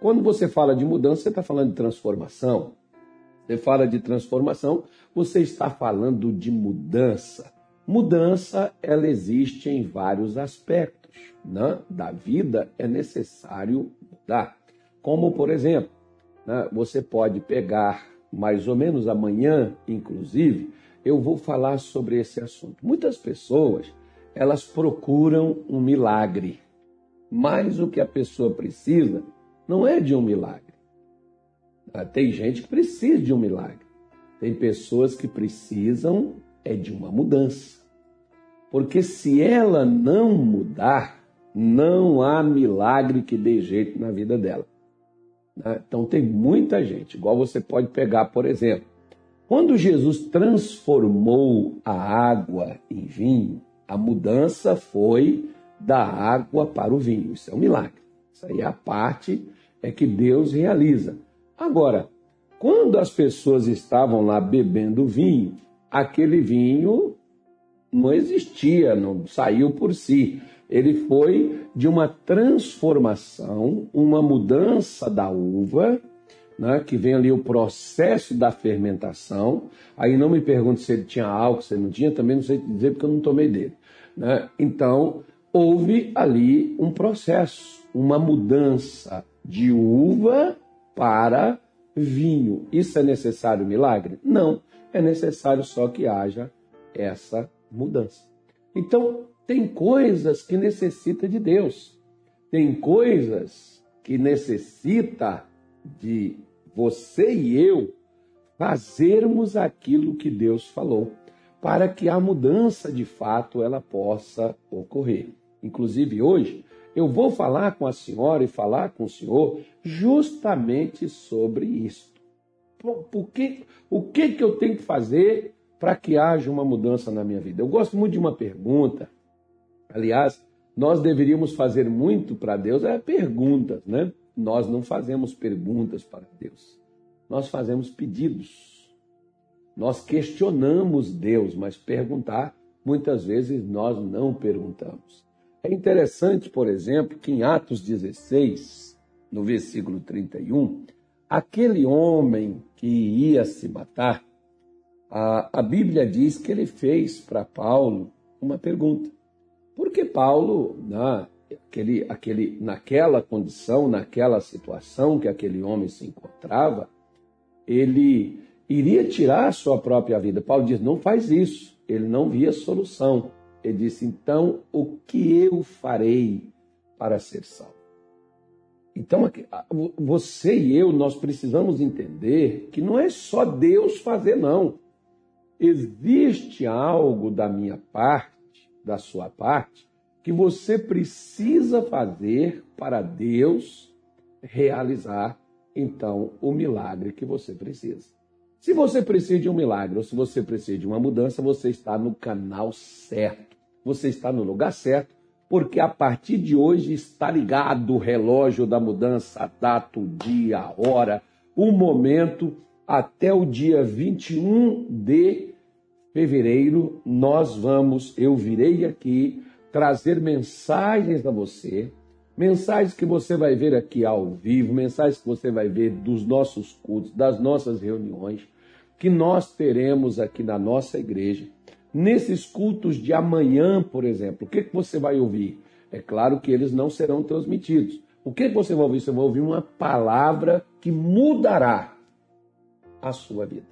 Quando você fala de mudança, você está falando de transformação. Você fala de transformação, você está falando de mudança. Mudança, ela existe em vários aspectos né? da vida, é necessário mudar. Como, por exemplo, né? você pode pegar mais ou menos amanhã, inclusive, eu vou falar sobre esse assunto. Muitas pessoas, elas procuram um milagre, mas o que a pessoa precisa não é de um milagre. Ah, tem gente que precisa de um milagre. Tem pessoas que precisam é de uma mudança. Porque se ela não mudar, não há milagre que dê jeito na vida dela. Né? Então tem muita gente, igual você pode pegar, por exemplo, quando Jesus transformou a água em vinho, a mudança foi da água para o vinho. Isso é um milagre. Isso aí é a parte é que Deus realiza. Agora, quando as pessoas estavam lá bebendo vinho, aquele vinho não existia, não saiu por si. Ele foi de uma transformação, uma mudança da uva, né, que vem ali o processo da fermentação. Aí não me pergunte se ele tinha álcool, se ele não tinha, também não sei dizer porque eu não tomei dele. Né? Então, houve ali um processo, uma mudança de uva para vinho. Isso é necessário milagre? Não. É necessário só que haja essa mudança. Então, tem coisas que necessita de Deus. Tem coisas que necessita de você e eu fazermos aquilo que Deus falou, para que a mudança de fato ela possa ocorrer. Inclusive hoje eu vou falar com a senhora e falar com o senhor justamente sobre isto. Por que, o que, que eu tenho que fazer para que haja uma mudança na minha vida? Eu gosto muito de uma pergunta. Aliás, nós deveríamos fazer muito para Deus é perguntas, né? Nós não fazemos perguntas para Deus. Nós fazemos pedidos. Nós questionamos Deus, mas perguntar, muitas vezes nós não perguntamos. É interessante, por exemplo, que em Atos 16, no versículo 31, aquele homem que ia se matar, a, a Bíblia diz que ele fez para Paulo uma pergunta. Porque Paulo, na, aquele, aquele, naquela condição, naquela situação que aquele homem se encontrava, ele iria tirar a sua própria vida. Paulo diz: não faz isso. Ele não via solução. Ele disse: Então, o que eu farei para ser salvo? Então, você e eu, nós precisamos entender que não é só Deus fazer, não. Existe algo da minha parte, da sua parte, que você precisa fazer para Deus realizar, então, o milagre que você precisa. Se você precisa de um milagre ou se você precisa de uma mudança, você está no canal certo. Você está no lugar certo, porque a partir de hoje está ligado o relógio da mudança, a data, o dia, a hora, o momento, até o dia 21 de fevereiro, nós vamos, eu virei aqui trazer mensagens a você, mensagens que você vai ver aqui ao vivo, mensagens que você vai ver dos nossos cultos, das nossas reuniões, que nós teremos aqui na nossa igreja Nesses cultos de amanhã, por exemplo, o que, que você vai ouvir? É claro que eles não serão transmitidos. O que, que você vai ouvir? Você vai ouvir uma palavra que mudará a sua vida.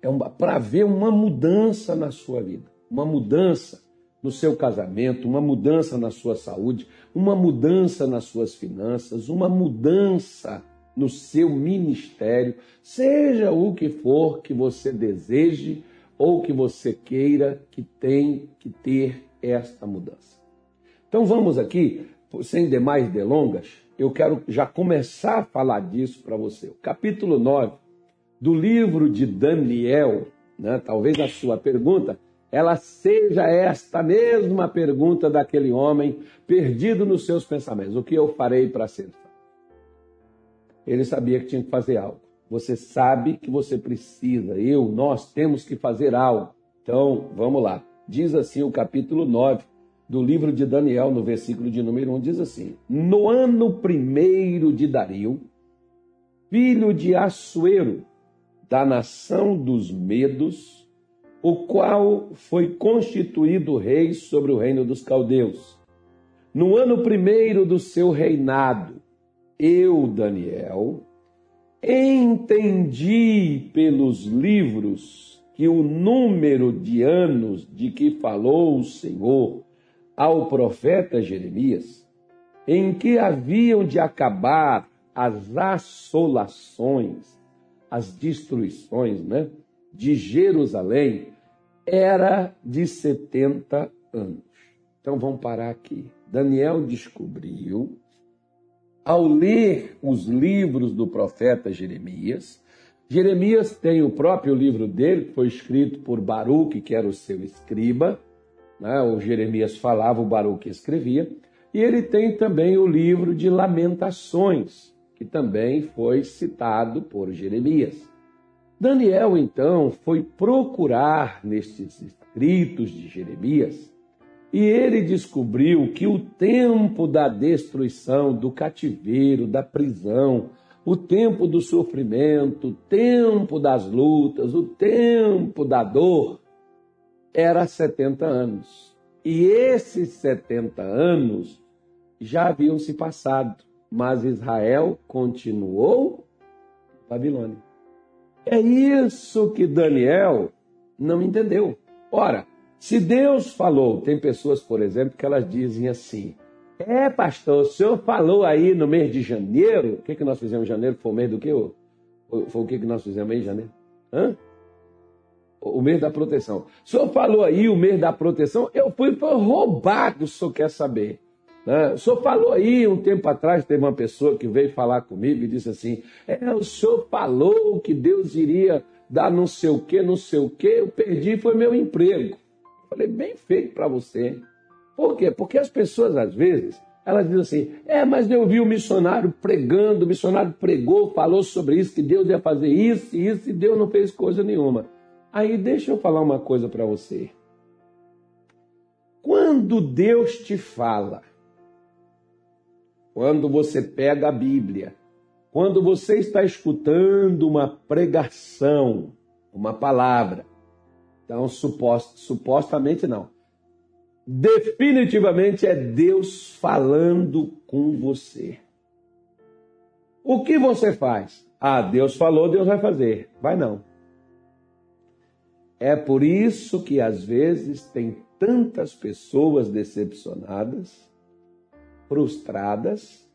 É para ver uma mudança na sua vida, uma mudança no seu casamento, uma mudança na sua saúde, uma mudança nas suas finanças, uma mudança no seu ministério, seja o que for que você deseje ou que você queira que tem que ter esta mudança. Então vamos aqui, sem demais delongas, eu quero já começar a falar disso para você. O capítulo 9 do livro de Daniel, né, talvez a sua pergunta, ela seja esta mesma pergunta daquele homem perdido nos seus pensamentos: o que eu farei para ser Ele sabia que tinha que fazer algo. Você sabe que você precisa, eu, nós temos que fazer algo. Então, vamos lá. Diz assim o capítulo 9 do livro de Daniel, no versículo de número 1, diz assim: No ano primeiro de Dario, filho de Assuero, da nação dos Medos, o qual foi constituído rei sobre o reino dos caldeus. No ano primeiro do seu reinado, eu, Daniel, entendi pelos livros que o número de anos de que falou o Senhor ao profeta Jeremias, em que haviam de acabar as assolações, as destruições né, de Jerusalém, era de 70 anos. Então vamos parar aqui. Daniel descobriu, ao ler os livros do profeta Jeremias, Jeremias tem o próprio livro dele, que foi escrito por Baruque, que era o seu escriba, né? o Jeremias falava, o Baruque escrevia, e ele tem também o livro de Lamentações, que também foi citado por Jeremias. Daniel, então, foi procurar nestes escritos de Jeremias e ele descobriu que o tempo da destruição, do cativeiro, da prisão, o tempo do sofrimento, o tempo das lutas, o tempo da dor, era 70 anos. E esses 70 anos já haviam se passado, mas Israel continuou Babilônia. É isso que Daniel não entendeu. Ora, se Deus falou, tem pessoas, por exemplo, que elas dizem assim: É, pastor, o senhor falou aí no mês de janeiro. O que, que nós fizemos em janeiro? Foi o mês do que? Foi, o que, que nós fizemos em janeiro? Hã? O mês da proteção. O senhor falou aí o mês da proteção. Eu fui, roubado, o senhor quer saber. Né? O senhor falou aí um tempo atrás, teve uma pessoa que veio falar comigo e disse assim: É, o senhor falou que Deus iria dar não sei o que, não sei o que, eu perdi, foi meu emprego. Falei, bem feito para você. Por quê? Porque as pessoas, às vezes, elas dizem assim: é, mas eu vi o missionário pregando, o missionário pregou, falou sobre isso, que Deus ia fazer isso e isso, e Deus não fez coisa nenhuma. Aí deixa eu falar uma coisa para você. Quando Deus te fala, quando você pega a Bíblia, quando você está escutando uma pregação, uma palavra, então, supost, supostamente não. Definitivamente é Deus falando com você. O que você faz? Ah, Deus falou, Deus vai fazer. Vai não. É por isso que às vezes tem tantas pessoas decepcionadas, frustradas,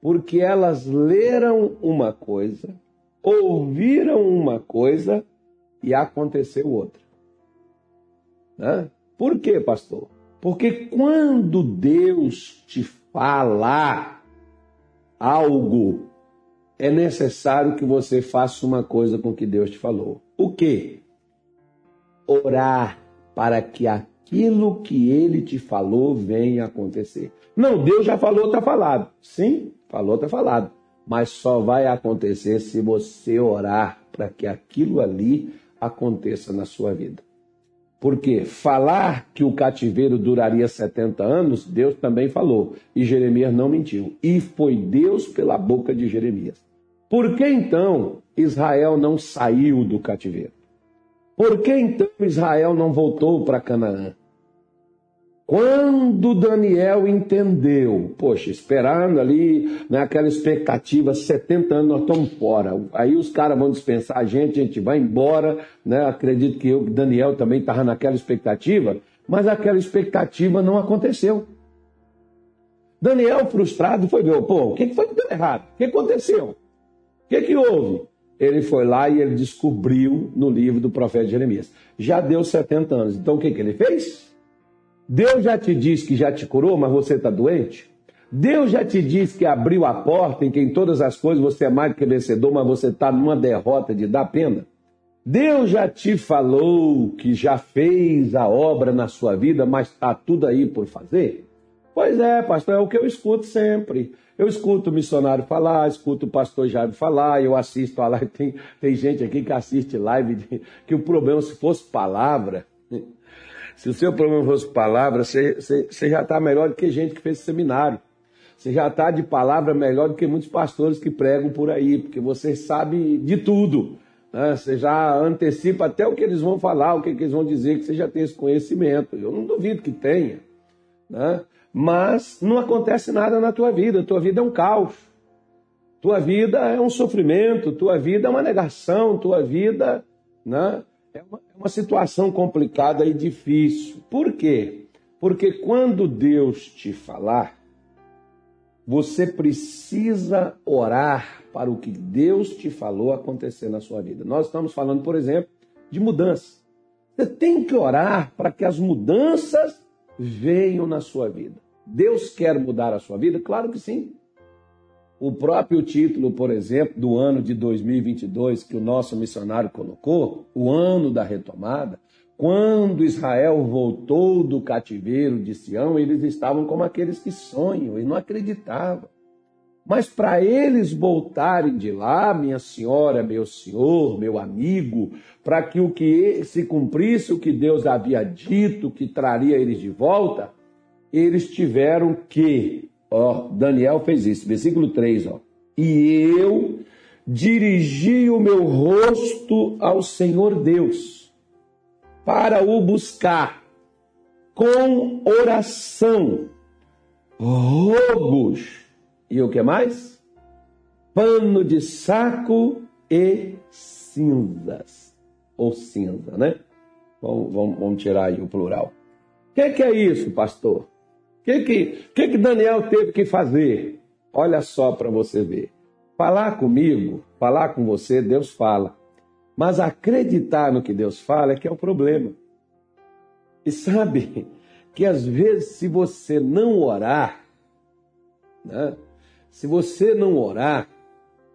porque elas leram uma coisa, ouviram uma coisa e aconteceu outra. Né? Por quê, pastor? Porque quando Deus te falar algo, é necessário que você faça uma coisa com que Deus te falou. O quê? Orar para que aquilo que ele te falou venha acontecer. Não, Deus já falou, está falado. Sim, falou, está falado. Mas só vai acontecer se você orar para que aquilo ali aconteça na sua vida. Porque falar que o cativeiro duraria 70 anos, Deus também falou. E Jeremias não mentiu. E foi Deus pela boca de Jeremias. Por que então Israel não saiu do cativeiro? Por que então Israel não voltou para Canaã? Quando Daniel entendeu, poxa, esperando ali, naquela né, expectativa, 70 anos, nós estamos fora. Aí os caras vão dispensar a gente, a gente vai embora, né? Acredito que eu, Daniel, também estava naquela expectativa, mas aquela expectativa não aconteceu. Daniel, frustrado, foi ver, pô, o que foi que deu errado? O que aconteceu? O que, que houve? Ele foi lá e ele descobriu no livro do profeta Jeremias. Já deu 70 anos. Então o que, que ele fez? Deus já te disse que já te curou, mas você está doente? Deus já te disse que abriu a porta em que em todas as coisas você é mais que vencedor, mas você está numa derrota de dar pena? Deus já te falou que já fez a obra na sua vida, mas está tudo aí por fazer? Pois é, pastor, é o que eu escuto sempre. Eu escuto o missionário falar, escuto o pastor Jairo falar, eu assisto a live. Tem, tem gente aqui que assiste live, de, que o problema, se fosse palavra, Se o seu problema fosse palavra, você, você, você já está melhor do que gente que fez seminário. Você já está de palavra melhor do que muitos pastores que pregam por aí, porque você sabe de tudo. Né? Você já antecipa até o que eles vão falar, o que, que eles vão dizer, que você já tem esse conhecimento. Eu não duvido que tenha. Né? Mas não acontece nada na tua vida. Tua vida é um caos. Tua vida é um sofrimento. Tua vida é uma negação. Tua vida né, é, uma, é uma situação complicada e difícil. Por quê? Porque quando Deus te falar, você precisa orar para o que Deus te falou acontecer na sua vida. Nós estamos falando, por exemplo, de mudança. Você tem que orar para que as mudanças venham na sua vida. Deus quer mudar a sua vida? Claro que sim. O próprio título, por exemplo, do ano de 2022 que o nosso missionário colocou, o ano da retomada, quando Israel voltou do cativeiro de Sião, eles estavam como aqueles que sonham e não acreditavam. Mas para eles voltarem de lá, minha senhora, meu senhor, meu amigo, para que o que se cumprisse o que Deus havia dito que traria eles de volta, eles tiveram que, ó, Daniel fez isso, versículo 3, ó. E eu dirigi o meu rosto ao Senhor Deus para o buscar com oração, rogos e o que mais? Pano de saco e cinzas. Ou cinza, né? Vamos, vamos, vamos tirar aí o plural. O que, que, é isso, pastor? O que, que, que, que Daniel teve que fazer? Olha só para você ver. Falar comigo, falar com você, Deus fala. Mas acreditar no que Deus fala é que é o problema. E sabe que às vezes, se você não orar, né? Se você não orar,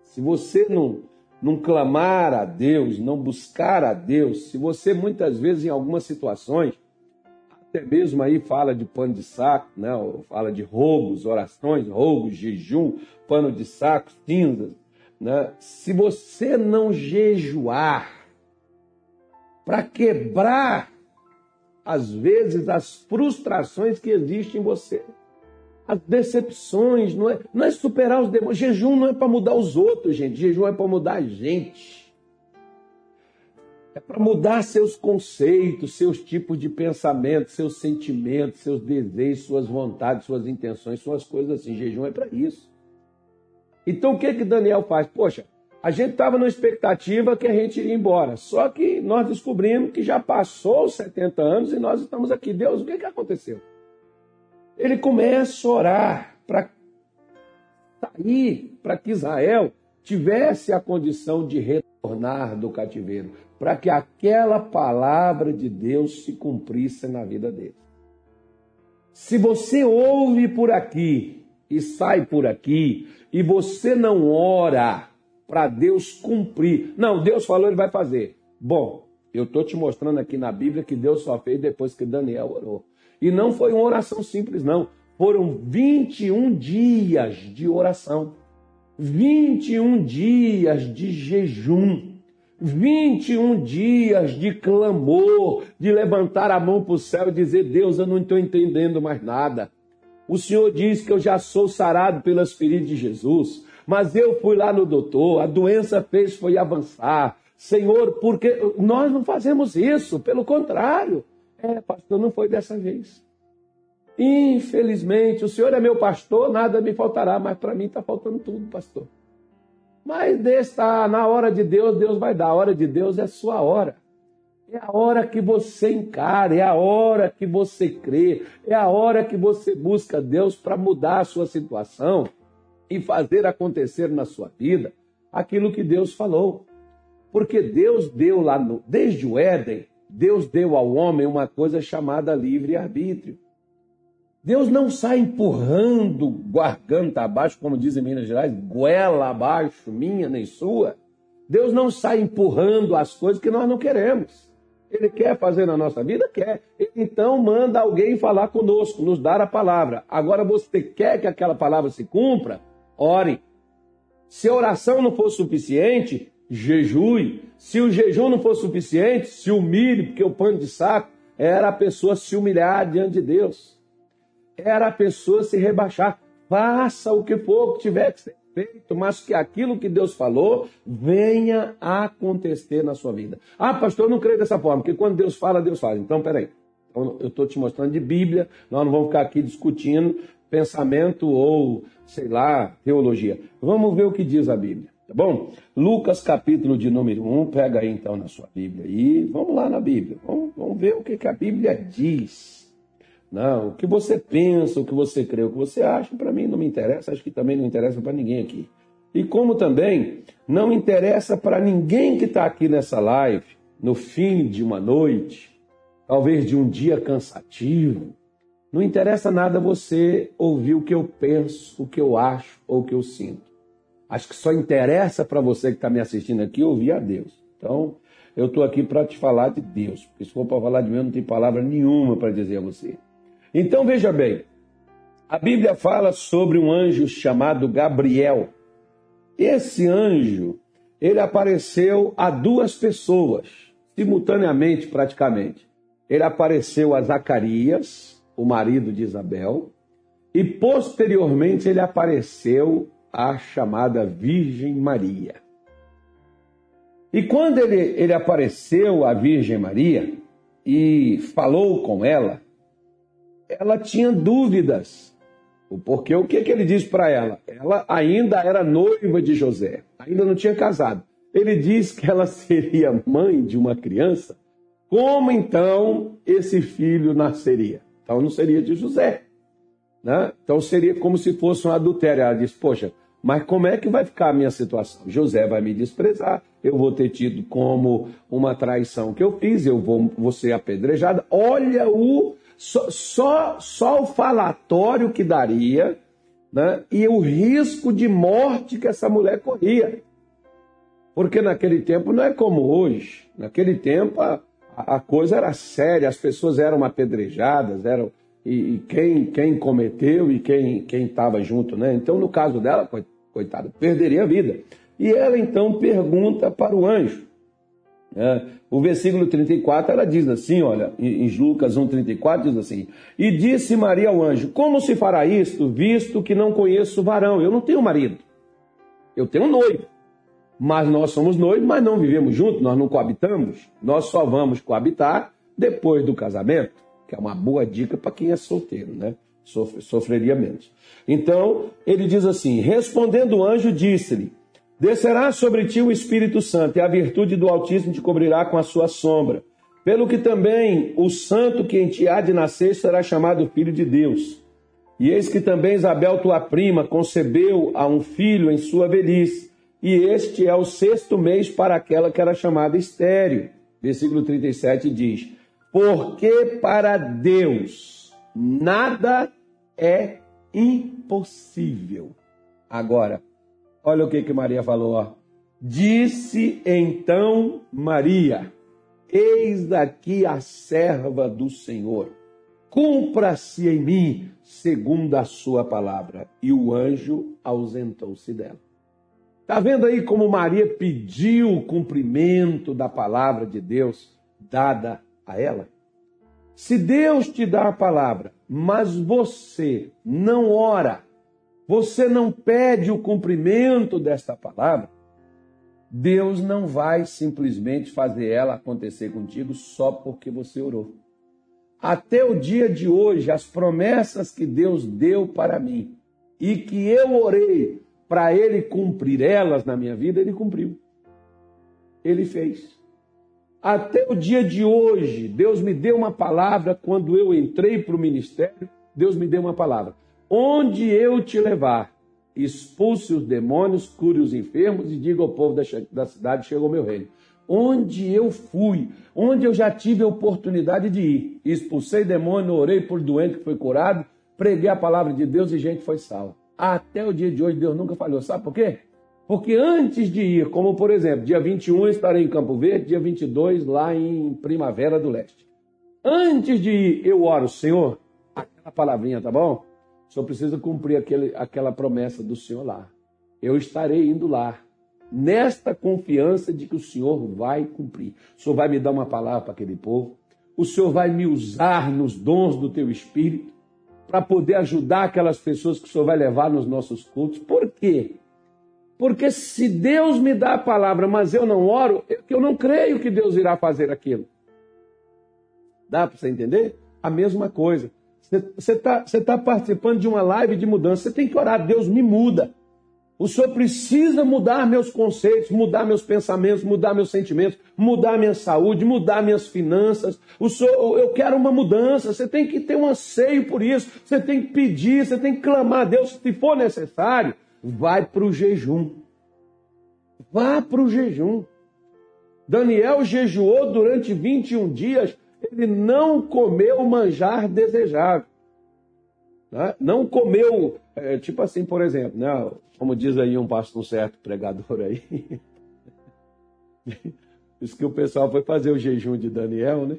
se você não, não clamar a Deus, não buscar a Deus, se você muitas vezes em algumas situações, até mesmo aí fala de pano de saco, né? fala de roubos, orações, roubos, jejum, pano de saco, cinzas, né? se você não jejuar para quebrar, às vezes, as frustrações que existem em você, as decepções, não é, não é superar os demônios. Jejum não é para mudar os outros, gente. Jejum é para mudar a gente. É para mudar seus conceitos, seus tipos de pensamento, seus sentimentos, seus desejos, suas vontades, suas intenções, suas coisas assim. Jejum é para isso. Então o que que Daniel faz? Poxa, a gente estava na expectativa que a gente iria embora. Só que nós descobrimos que já passou os 70 anos e nós estamos aqui. Deus, o que, que aconteceu? Ele começa a orar para sair, para que Israel tivesse a condição de retornar do cativeiro, para que aquela palavra de Deus se cumprisse na vida dele. Se você ouve por aqui e sai por aqui, e você não ora para Deus cumprir, não, Deus falou, ele vai fazer. Bom, eu estou te mostrando aqui na Bíblia que Deus só fez depois que Daniel orou. E não foi uma oração simples, não. Foram 21 dias de oração, 21 dias de jejum, 21 dias de clamor, de levantar a mão para o céu e dizer: Deus, eu não estou entendendo mais nada. O Senhor diz que eu já sou sarado pelas feridas de Jesus, mas eu fui lá no doutor, a doença fez foi avançar. Senhor, porque nós não fazemos isso, pelo contrário. É, pastor, não foi dessa vez. Infelizmente, o Senhor é meu pastor, nada me faltará, mas para mim está faltando tudo, pastor. Mas está na hora de Deus, Deus vai dar. A hora de Deus é sua hora. É a hora que você encara, é a hora que você crê, é a hora que você busca Deus para mudar a sua situação e fazer acontecer na sua vida aquilo que Deus falou. Porque Deus deu lá, no, desde o Éden, Deus deu ao homem uma coisa chamada livre-arbítrio. Deus não sai empurrando garganta abaixo, como dizem em Minas Gerais, goela abaixo, minha nem sua. Deus não sai empurrando as coisas que nós não queremos. Ele quer fazer na nossa vida? Quer. Então manda alguém falar conosco, nos dar a palavra. Agora você quer que aquela palavra se cumpra? Ore. Se a oração não for suficiente, jejue. Se o jejum não for suficiente, se humilhe, porque o pano de saco. era a pessoa se humilhar diante de Deus, era a pessoa se rebaixar. Faça o que for que tiver que ser feito, mas que aquilo que Deus falou venha a acontecer na sua vida. Ah, pastor, eu não creio dessa forma, porque quando Deus fala, Deus faz. Então, peraí. Então, eu estou te mostrando de Bíblia, nós não vamos ficar aqui discutindo pensamento ou, sei lá, teologia. Vamos ver o que diz a Bíblia. Tá bom? Lucas, capítulo de número 1, pega aí então na sua Bíblia e vamos lá na Bíblia. Vamos, vamos ver o que, que a Bíblia diz. Não, o que você pensa, o que você crê, o que você acha, para mim não me interessa, acho que também não interessa para ninguém aqui. E como também não interessa para ninguém que está aqui nessa live, no fim de uma noite, talvez de um dia cansativo, não interessa nada você ouvir o que eu penso, o que eu acho ou o que eu sinto. Acho que só interessa para você que está me assistindo aqui ouvir a Deus. Então, eu estou aqui para te falar de Deus. Porque se for para falar de mim, não tenho palavra nenhuma para dizer a você. Então, veja bem. A Bíblia fala sobre um anjo chamado Gabriel. Esse anjo, ele apareceu a duas pessoas, simultaneamente praticamente. Ele apareceu a Zacarias, o marido de Isabel, e posteriormente ele apareceu a chamada Virgem Maria. E quando ele, ele apareceu à Virgem Maria e falou com ela, ela tinha dúvidas. Porque o que, que ele disse para ela? Ela ainda era noiva de José, ainda não tinha casado. Ele disse que ela seria mãe de uma criança. Como então esse filho nasceria? Então não seria de José. Né? Então seria como se fosse um adultério. Ela diz: Poxa, mas como é que vai ficar a minha situação? José vai me desprezar, eu vou ter tido como uma traição que eu fiz, eu vou, vou ser apedrejada. Olha o só, só, só o falatório que daria né? e o risco de morte que essa mulher corria. Porque naquele tempo não é como hoje. Naquele tempo a, a coisa era séria, as pessoas eram apedrejadas, eram e, e quem, quem cometeu e quem estava junto, né? Então, no caso dela, coitada, perderia a vida. E ela então pergunta para o anjo. É, o versículo 34, ela diz assim, olha, em Lucas 1,34 diz assim, E disse Maria ao anjo, como se fará isto, visto que não conheço varão? Eu não tenho marido, eu tenho um noivo. Mas nós somos noivos, mas não vivemos juntos, nós não coabitamos. Nós só vamos coabitar depois do casamento, que é uma boa dica para quem é solteiro, né? sofreria menos. Então, ele diz assim: Respondendo o anjo, disse-lhe: Descerá sobre ti o Espírito Santo, e a virtude do Altíssimo te cobrirá com a sua sombra. Pelo que também o santo que em ti há de nascer será chamado Filho de Deus. E eis que também Isabel, tua prima, concebeu a um filho em sua velhice, e este é o sexto mês para aquela que era chamada estéreo. Versículo 37 diz: Porque para Deus nada é impossível. Agora, olha o que, que Maria falou. Ó. Disse então Maria: Eis aqui a serva do Senhor. Cumpra-se em mim segundo a sua palavra. E o anjo ausentou-se dela. Está vendo aí como Maria pediu o cumprimento da palavra de Deus dada a ela? Se Deus te dá a palavra, mas você não ora, você não pede o cumprimento desta palavra, Deus não vai simplesmente fazer ela acontecer contigo só porque você orou. Até o dia de hoje, as promessas que Deus deu para mim e que eu orei para Ele cumprir elas na minha vida, Ele cumpriu. Ele fez. Até o dia de hoje, Deus me deu uma palavra quando eu entrei para o ministério. Deus me deu uma palavra. Onde eu te levar, expulse os demônios, cure os enfermos e diga ao povo da cidade: chegou meu reino. Onde eu fui, onde eu já tive a oportunidade de ir, expulsei demônio, orei por doente que foi curado, preguei a palavra de Deus e gente foi salva. Até o dia de hoje, Deus nunca falhou. Sabe por quê? Porque antes de ir, como por exemplo, dia 21 eu estarei em Campo Verde, dia 22 lá em Primavera do Leste. Antes de ir, eu oro, Senhor, aquela palavrinha, tá bom? Senhor precisa cumprir aquele, aquela promessa do Senhor lá. Eu estarei indo lá, nesta confiança de que o Senhor vai cumprir. O Senhor vai me dar uma palavra para aquele povo, o Senhor vai me usar nos dons do teu espírito para poder ajudar aquelas pessoas que o Senhor vai levar nos nossos cultos. Por quê? Porque se Deus me dá a palavra, mas eu não oro, eu não creio que Deus irá fazer aquilo. Dá para você entender? A mesma coisa. Você está tá participando de uma live de mudança, você tem que orar, Deus me muda. O Senhor precisa mudar meus conceitos, mudar meus pensamentos, mudar meus sentimentos, mudar minha saúde, mudar minhas finanças. O Senhor, eu quero uma mudança. Você tem que ter um anseio por isso. Você tem que pedir, você tem que clamar a Deus. Se for necessário, vai para o jejum. Vá para o jejum. Daniel jejuou durante 21 dias. Ele não comeu manjar desejável. Né? Não comeu, é, tipo assim, por exemplo, né? como diz aí um pastor certo pregador aí. Isso que o pessoal foi fazer o jejum de Daniel, né?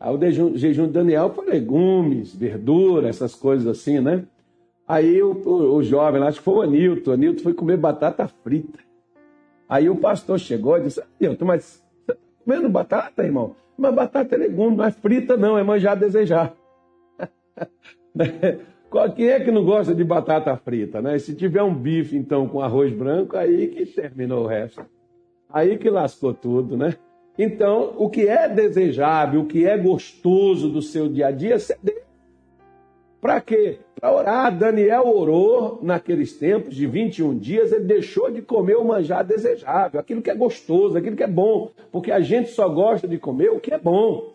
Aí o jejum, jejum de Daniel foi legumes, verdura, essas coisas assim, né? Aí o, o, o jovem lá, acho que foi o Anilton, o Anilton foi comer batata frita. Aí o pastor chegou e disse, Anilton, mas você tá comendo batata, irmão? Mas batata é legume, não é frita não, é manjar desejar. Quem é que não gosta de batata frita, né? Se tiver um bife, então, com arroz branco, aí que terminou o resto. Aí que lascou tudo, né? Então, o que é desejável, o que é gostoso do seu dia a dia, ceder. Para quê? Para orar. Daniel orou naqueles tempos de 21 dias, ele deixou de comer o manjar desejável, aquilo que é gostoso, aquilo que é bom, porque a gente só gosta de comer o que é bom.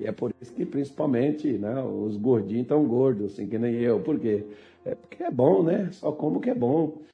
E é por isso que, principalmente, né, os gordinhos estão gordos, assim, que nem eu. Por quê? É porque é bom, né? Só como que é bom.